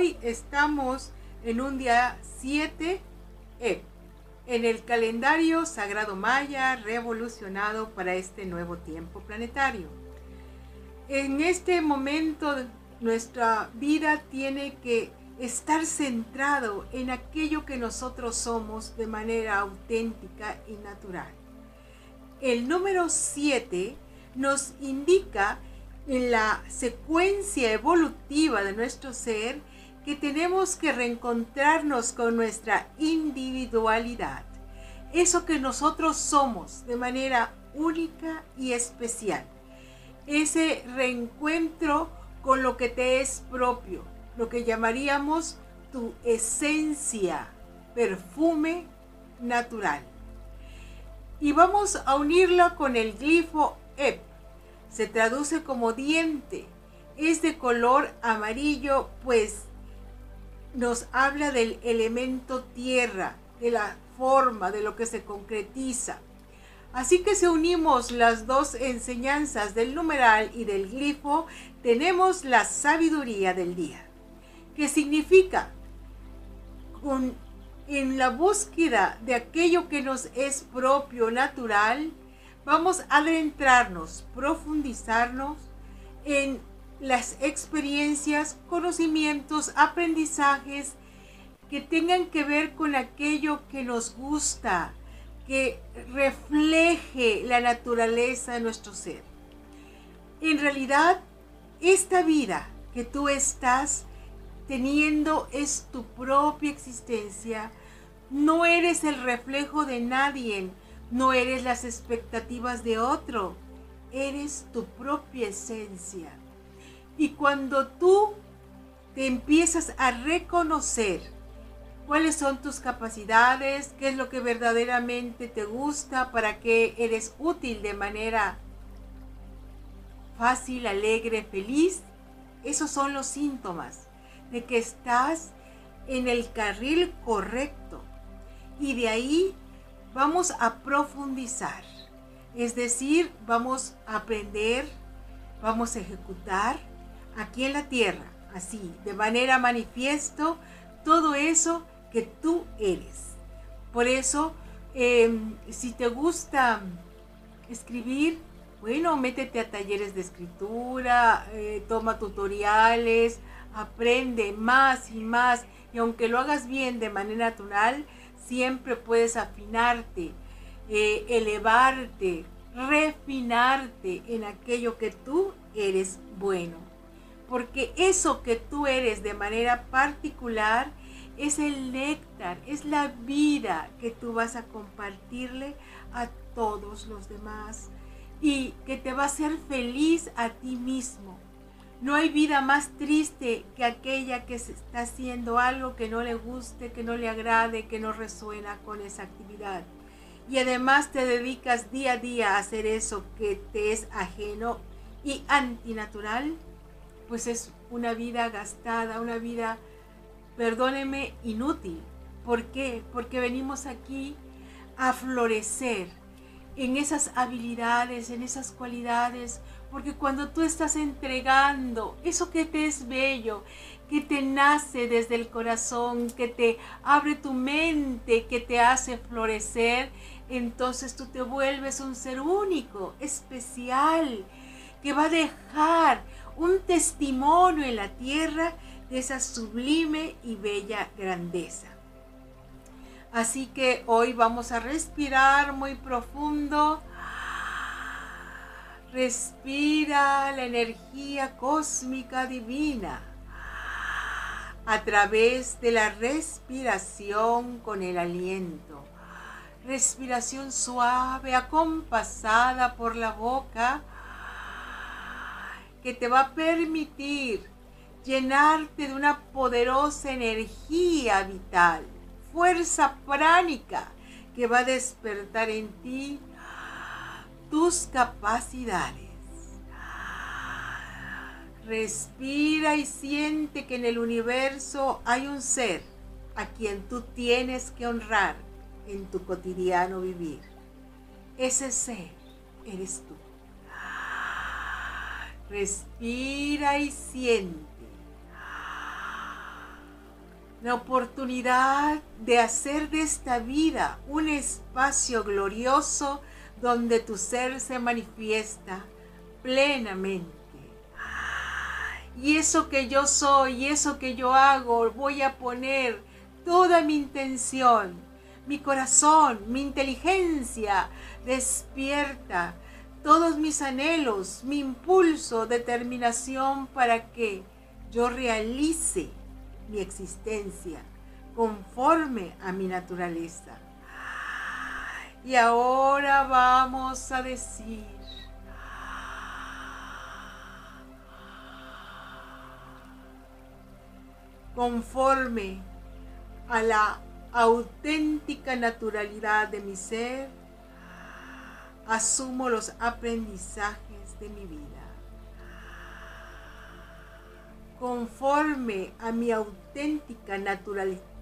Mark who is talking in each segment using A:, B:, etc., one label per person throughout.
A: hoy estamos en un día 7 E, en el calendario sagrado maya revolucionado para este nuevo tiempo planetario. En este momento nuestra vida tiene que estar centrado en aquello que nosotros somos de manera auténtica y natural. El número 7 nos indica en la secuencia evolutiva de nuestro ser que tenemos que reencontrarnos con nuestra individualidad, eso que nosotros somos de manera única y especial, ese reencuentro con lo que te es propio, lo que llamaríamos tu esencia, perfume natural. Y vamos a unirlo con el glifo EP. Se traduce como diente. Es de color amarillo, pues nos habla del elemento tierra, de la forma, de lo que se concretiza. Así que si unimos las dos enseñanzas del numeral y del glifo, tenemos la sabiduría del día, que significa con, en la búsqueda de aquello que nos es propio, natural, vamos a adentrarnos, profundizarnos en las experiencias, conocimientos, aprendizajes que tengan que ver con aquello que nos gusta, que refleje la naturaleza de nuestro ser. En realidad, esta vida que tú estás teniendo es tu propia existencia. No eres el reflejo de nadie, no eres las expectativas de otro, eres tu propia esencia. Y cuando tú te empiezas a reconocer cuáles son tus capacidades, qué es lo que verdaderamente te gusta, para qué eres útil de manera fácil, alegre, feliz, esos son los síntomas de que estás en el carril correcto. Y de ahí vamos a profundizar. Es decir, vamos a aprender, vamos a ejecutar aquí en la tierra, así, de manera manifiesto, todo eso que tú eres. Por eso, em, si te gusta escribir, bueno, métete a talleres de escritura, eh, toma tutoriales, aprende más y más. Y aunque lo hagas bien de manera natural, siempre puedes afinarte, eh, elevarte, refinarte en aquello que tú eres bueno porque eso que tú eres de manera particular es el néctar, es la vida que tú vas a compartirle a todos los demás y que te va a hacer feliz a ti mismo. No hay vida más triste que aquella que se está haciendo algo que no le guste, que no le agrade, que no resuena con esa actividad. Y además te dedicas día a día a hacer eso que te es ajeno y antinatural pues es una vida gastada, una vida, perdóneme, inútil. ¿Por qué? Porque venimos aquí a florecer en esas habilidades, en esas cualidades, porque cuando tú estás entregando eso que te es bello, que te nace desde el corazón, que te abre tu mente, que te hace florecer, entonces tú te vuelves un ser único, especial, que va a dejar un testimonio en la tierra de esa sublime y bella grandeza. Así que hoy vamos a respirar muy profundo. Respira la energía cósmica divina a través de la respiración con el aliento. Respiración suave, acompasada por la boca que te va a permitir llenarte de una poderosa energía vital, fuerza pránica que va a despertar en ti tus capacidades. Respira y siente que en el universo hay un ser a quien tú tienes que honrar en tu cotidiano vivir. Ese ser eres tú. Respira y siente. la oportunidad de hacer de esta vida un espacio glorioso donde tu ser se manifiesta plenamente. Y eso que yo soy y eso que yo hago, voy a poner toda mi intención, mi corazón, mi inteligencia despierta, todos mis anhelos, mi impulso, determinación para que yo realice mi existencia conforme a mi naturaleza. Y ahora vamos a decir, conforme a la auténtica naturalidad de mi ser, asumo los aprendizajes de mi vida. Conforme a mi auténtica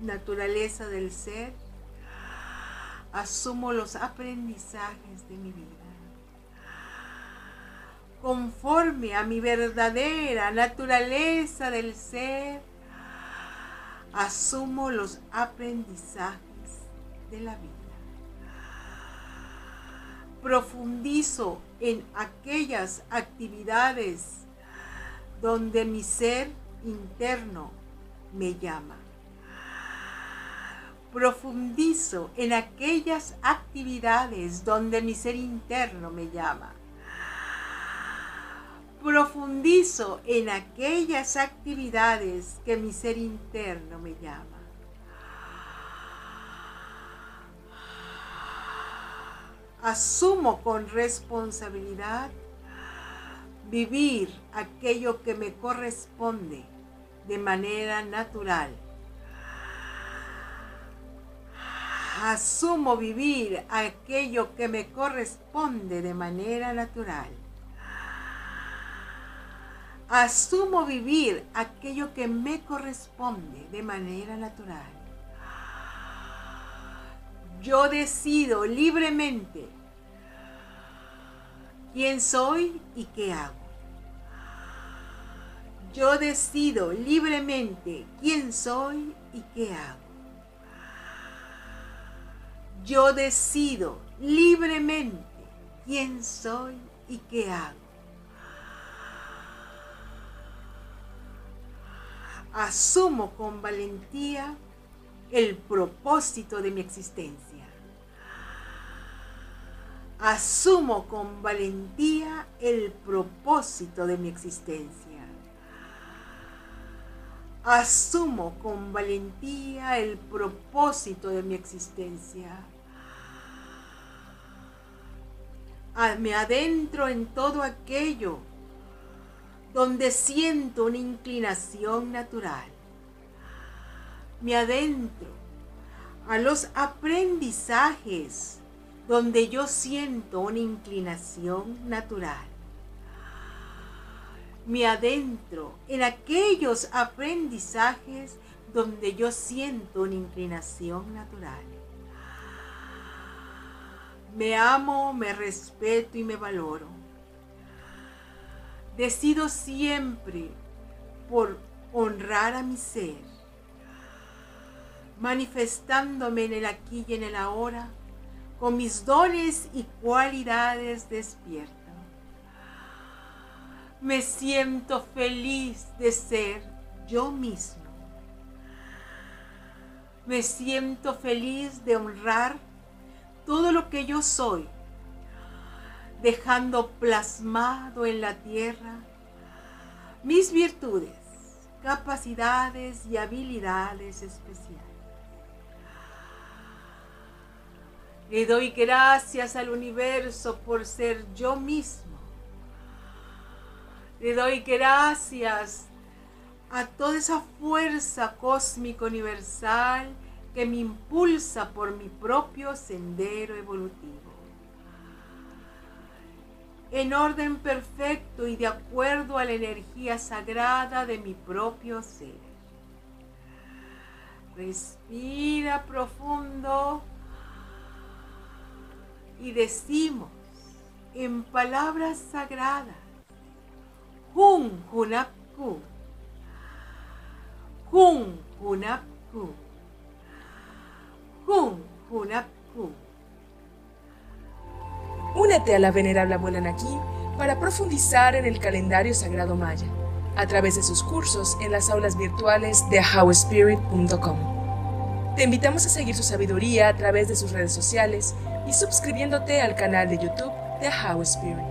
A: naturaleza del ser, asumo los aprendizajes de mi vida. Conforme a mi verdadera naturaleza del ser, asumo los aprendizajes de la vida. Profundizo en aquellas actividades donde mi ser interno me llama. Profundizo en aquellas actividades donde mi ser interno me llama. Profundizo en aquellas actividades que mi ser interno me llama. Asumo con responsabilidad vivir aquello que me corresponde de manera natural. Asumo vivir aquello que me corresponde de manera natural. Asumo vivir aquello que me corresponde de manera natural. Yo decido libremente quién soy y qué hago. Yo decido libremente quién soy y qué hago. Yo decido libremente quién soy y qué hago. Asumo con valentía el propósito de mi existencia. Asumo con valentía el propósito de mi existencia. Asumo con valentía el propósito de mi existencia. Me adentro en todo aquello donde siento una inclinación natural. Me adentro a los aprendizajes donde yo siento una inclinación natural me adentro en aquellos aprendizajes donde yo siento una inclinación natural. Me amo, me respeto y me valoro. Decido siempre por honrar a mi ser, manifestándome en el aquí y en el ahora, con mis dones y cualidades despiertas. Me siento feliz de ser yo mismo. Me siento feliz de honrar todo lo que yo soy, dejando plasmado en la tierra mis virtudes, capacidades y habilidades especiales. Le doy gracias al universo por ser yo mismo le doy gracias a toda esa fuerza cósmica universal que me impulsa por mi propio sendero evolutivo. En orden perfecto y de acuerdo a la energía sagrada de mi propio ser. Respira profundo y decimos en palabras sagradas Hun Hunap Ku. Hun Hunap Hunapku. Hun, Hunapku.
B: Únete a la venerable abuela Nakin para profundizar en el calendario sagrado maya a través de sus cursos en las aulas virtuales de howspirit.com. Te invitamos a seguir su sabiduría a través de sus redes sociales y suscribiéndote al canal de YouTube de How Spirit.